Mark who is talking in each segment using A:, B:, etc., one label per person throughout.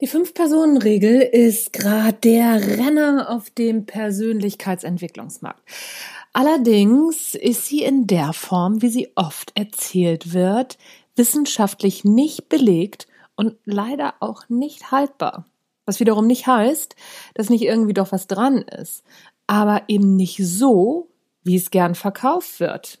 A: Die Fünf-Personen-Regel ist gerade der Renner auf dem Persönlichkeitsentwicklungsmarkt. Allerdings ist sie in der Form, wie sie oft erzählt wird, wissenschaftlich nicht belegt und leider auch nicht haltbar. Was wiederum nicht heißt, dass nicht irgendwie doch was dran ist, aber eben nicht so, wie es gern verkauft wird.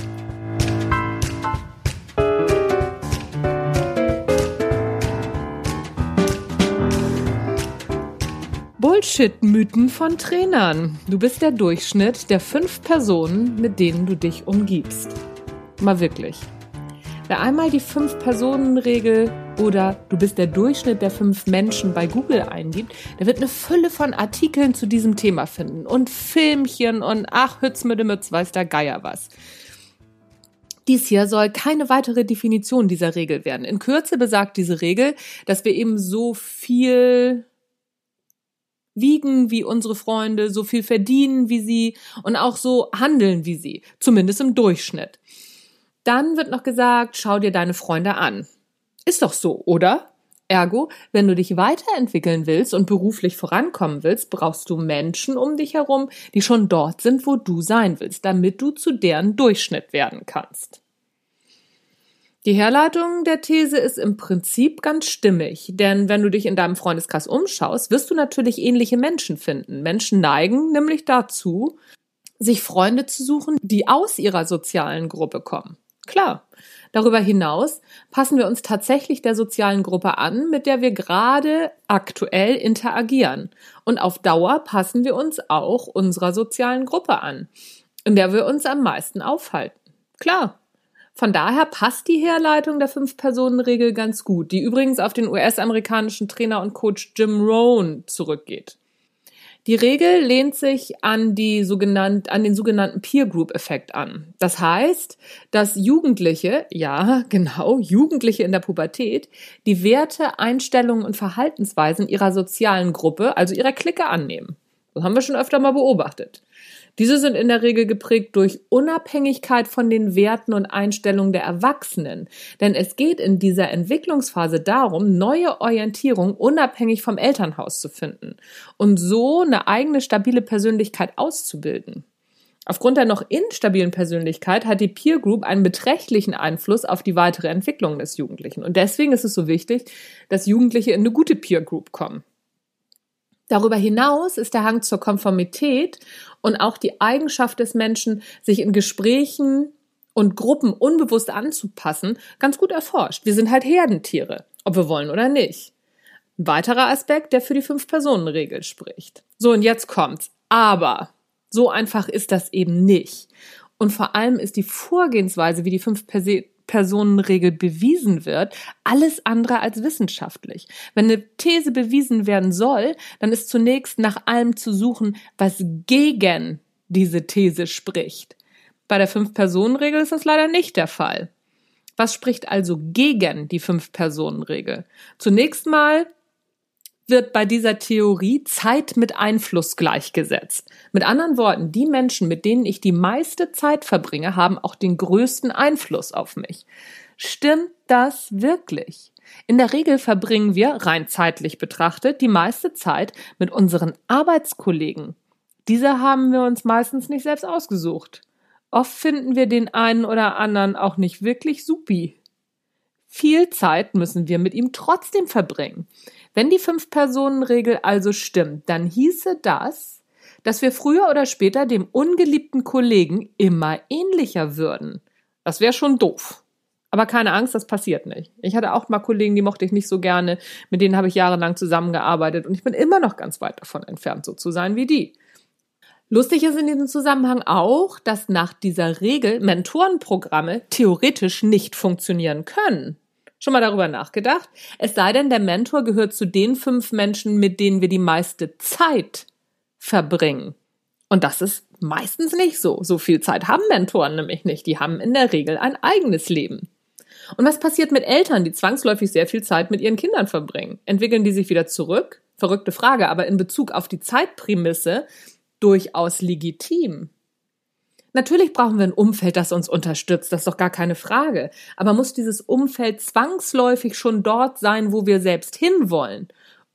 A: Bullshit-Mythen von Trainern. Du bist der Durchschnitt der fünf Personen, mit denen du dich umgibst. Mal wirklich. Wer einmal die Fünf-Personen-Regel oder du bist der Durchschnitt der fünf Menschen bei Google eingibt, der wird eine Fülle von Artikeln zu diesem Thema finden und Filmchen und ach, Hütz mit dem Mütz, weiß der Geier was. Dies hier soll keine weitere Definition dieser Regel werden. In Kürze besagt diese Regel, dass wir eben so viel wiegen wie unsere Freunde, so viel verdienen wie sie und auch so handeln wie sie, zumindest im Durchschnitt. Dann wird noch gesagt, schau dir deine Freunde an. Ist doch so, oder? Ergo, wenn du dich weiterentwickeln willst und beruflich vorankommen willst, brauchst du Menschen um dich herum, die schon dort sind, wo du sein willst, damit du zu deren Durchschnitt werden kannst. Die Herleitung der These ist im Prinzip ganz stimmig, denn wenn du dich in deinem Freundeskreis umschaust, wirst du natürlich ähnliche Menschen finden. Menschen neigen nämlich dazu, sich Freunde zu suchen, die aus ihrer sozialen Gruppe kommen. Klar. Darüber hinaus passen wir uns tatsächlich der sozialen Gruppe an, mit der wir gerade aktuell interagieren. Und auf Dauer passen wir uns auch unserer sozialen Gruppe an, in der wir uns am meisten aufhalten. Klar, von daher passt die Herleitung der Fünf-Personen-Regel ganz gut, die übrigens auf den US-amerikanischen Trainer und Coach Jim Rohn zurückgeht. Die Regel lehnt sich an, die sogenannte, an den sogenannten Peer Group Effekt an. Das heißt, dass Jugendliche, ja, genau, Jugendliche in der Pubertät, die Werte, Einstellungen und Verhaltensweisen ihrer sozialen Gruppe, also ihrer Clique annehmen. Das haben wir schon öfter mal beobachtet. Diese sind in der Regel geprägt durch Unabhängigkeit von den Werten und Einstellungen der Erwachsenen. Denn es geht in dieser Entwicklungsphase darum, neue Orientierung unabhängig vom Elternhaus zu finden und so eine eigene stabile Persönlichkeit auszubilden. Aufgrund der noch instabilen Persönlichkeit hat die Peer Group einen beträchtlichen Einfluss auf die weitere Entwicklung des Jugendlichen. Und deswegen ist es so wichtig, dass Jugendliche in eine gute Peer Group kommen. Darüber hinaus ist der Hang zur Konformität und auch die Eigenschaft des Menschen, sich in Gesprächen und Gruppen unbewusst anzupassen, ganz gut erforscht. Wir sind halt Herdentiere, ob wir wollen oder nicht. Ein weiterer Aspekt, der für die Fünf-Personen-Regel spricht. So, und jetzt kommt's. Aber so einfach ist das eben nicht. Und vor allem ist die Vorgehensweise, wie die fünf Personenregel bewiesen wird, alles andere als wissenschaftlich. Wenn eine These bewiesen werden soll, dann ist zunächst nach allem zu suchen, was gegen diese These spricht. Bei der Fünf-Personen-Regel ist das leider nicht der Fall. Was spricht also gegen die Fünf-Personen-Regel? Zunächst mal wird bei dieser Theorie Zeit mit Einfluss gleichgesetzt. Mit anderen Worten, die Menschen, mit denen ich die meiste Zeit verbringe, haben auch den größten Einfluss auf mich. Stimmt das wirklich? In der Regel verbringen wir, rein zeitlich betrachtet, die meiste Zeit mit unseren Arbeitskollegen. Diese haben wir uns meistens nicht selbst ausgesucht. Oft finden wir den einen oder anderen auch nicht wirklich supi. Viel Zeit müssen wir mit ihm trotzdem verbringen. Wenn die Fünf-Personen-Regel also stimmt, dann hieße das, dass wir früher oder später dem ungeliebten Kollegen immer ähnlicher würden. Das wäre schon doof. Aber keine Angst, das passiert nicht. Ich hatte auch mal Kollegen, die mochte ich nicht so gerne, mit denen habe ich jahrelang zusammengearbeitet und ich bin immer noch ganz weit davon entfernt, so zu sein wie die. Lustig ist in diesem Zusammenhang auch, dass nach dieser Regel Mentorenprogramme theoretisch nicht funktionieren können. Schon mal darüber nachgedacht? Es sei denn, der Mentor gehört zu den fünf Menschen, mit denen wir die meiste Zeit verbringen. Und das ist meistens nicht so. So viel Zeit haben Mentoren nämlich nicht. Die haben in der Regel ein eigenes Leben. Und was passiert mit Eltern, die zwangsläufig sehr viel Zeit mit ihren Kindern verbringen? Entwickeln die sich wieder zurück? Verrückte Frage, aber in Bezug auf die Zeitprämisse durchaus legitim. Natürlich brauchen wir ein Umfeld, das uns unterstützt, das ist doch gar keine Frage. Aber muss dieses Umfeld zwangsläufig schon dort sein, wo wir selbst hinwollen?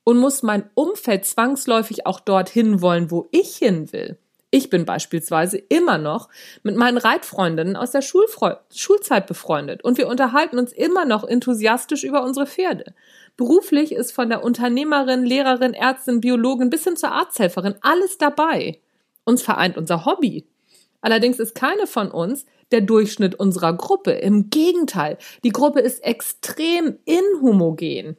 A: Und muss mein Umfeld zwangsläufig auch dorthin wollen, wo ich hin will? Ich bin beispielsweise immer noch mit meinen Reitfreundinnen aus der Schulfre Schulzeit befreundet und wir unterhalten uns immer noch enthusiastisch über unsere Pferde. Beruflich ist von der Unternehmerin, Lehrerin, Ärztin, Biologin bis hin zur Arzthelferin alles dabei. Uns vereint unser Hobby. Allerdings ist keine von uns der Durchschnitt unserer Gruppe. Im Gegenteil, die Gruppe ist extrem inhomogen.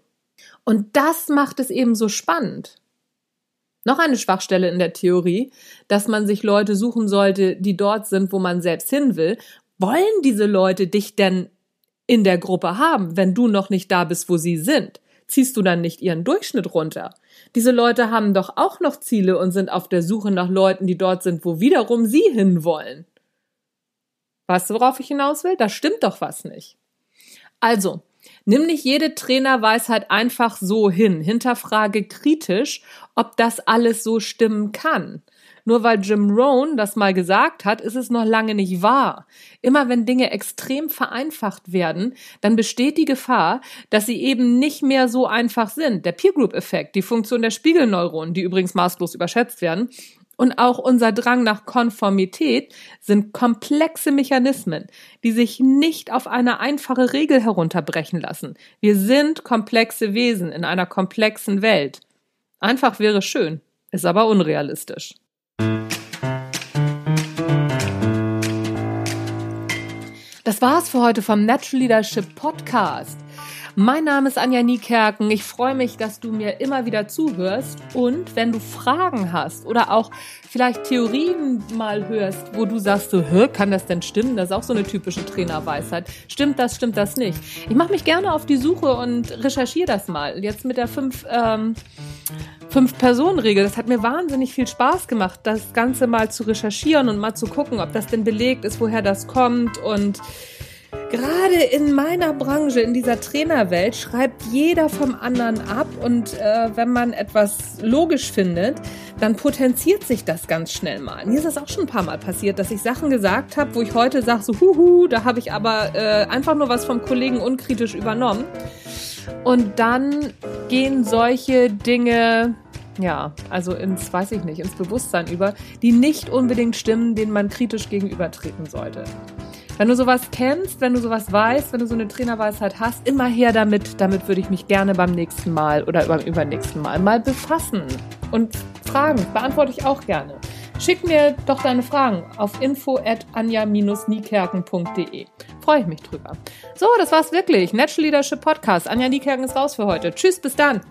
A: Und das macht es eben so spannend. Noch eine Schwachstelle in der Theorie, dass man sich Leute suchen sollte, die dort sind, wo man selbst hin will. Wollen diese Leute dich denn in der Gruppe haben, wenn du noch nicht da bist, wo sie sind? Ziehst du dann nicht ihren Durchschnitt runter? Diese Leute haben doch auch noch Ziele und sind auf der Suche nach Leuten, die dort sind, wo wiederum sie hinwollen. Weißt du, worauf ich hinaus will? Da stimmt doch was nicht. Also, Nimm nicht jede Trainerweisheit einfach so hin. Hinterfrage kritisch, ob das alles so stimmen kann. Nur weil Jim Rohn das mal gesagt hat, ist es noch lange nicht wahr. Immer wenn Dinge extrem vereinfacht werden, dann besteht die Gefahr, dass sie eben nicht mehr so einfach sind. Der Peer Group Effekt, die Funktion der Spiegelneuronen, die übrigens maßlos überschätzt werden, und auch unser Drang nach Konformität sind komplexe Mechanismen, die sich nicht auf eine einfache Regel herunterbrechen lassen. Wir sind komplexe Wesen in einer komplexen Welt. Einfach wäre schön, ist aber unrealistisch. Das war's für heute vom Natural Leadership Podcast. Mein Name ist Anja Niekerken. Ich freue mich, dass du mir immer wieder zuhörst. Und wenn du Fragen hast oder auch vielleicht Theorien mal hörst, wo du sagst, so, kann das denn stimmen? Das ist auch so eine typische Trainerweisheit. Stimmt das, stimmt das nicht? Ich mache mich gerne auf die Suche und recherchiere das mal. Jetzt mit der fünf, ähm, Fünf-Personen-Regel. Das hat mir wahnsinnig viel Spaß gemacht, das Ganze mal zu recherchieren und mal zu gucken, ob das denn belegt ist, woher das kommt und Gerade in meiner Branche, in dieser Trainerwelt, schreibt jeder vom anderen ab und äh, wenn man etwas logisch findet, dann potenziert sich das ganz schnell mal. Mir ist das auch schon ein paar Mal passiert, dass ich Sachen gesagt habe, wo ich heute sage, so huhu, da habe ich aber äh, einfach nur was vom Kollegen unkritisch übernommen. Und dann gehen solche Dinge ja, also ins, weiß ich nicht, ins Bewusstsein über, die nicht unbedingt stimmen, denen man kritisch gegenübertreten sollte. Wenn du sowas kennst, wenn du sowas weißt, wenn du so eine Trainerweisheit hast, immer her damit. Damit würde ich mich gerne beim nächsten Mal oder beim übernächsten Mal mal befassen. Und Fragen beantworte ich auch gerne. Schick mir doch deine Fragen auf info at anja-niekerken.de. Freue ich mich drüber. So, das war's wirklich. Natural Leadership Podcast. Anja Niekerken ist raus für heute. Tschüss, bis dann.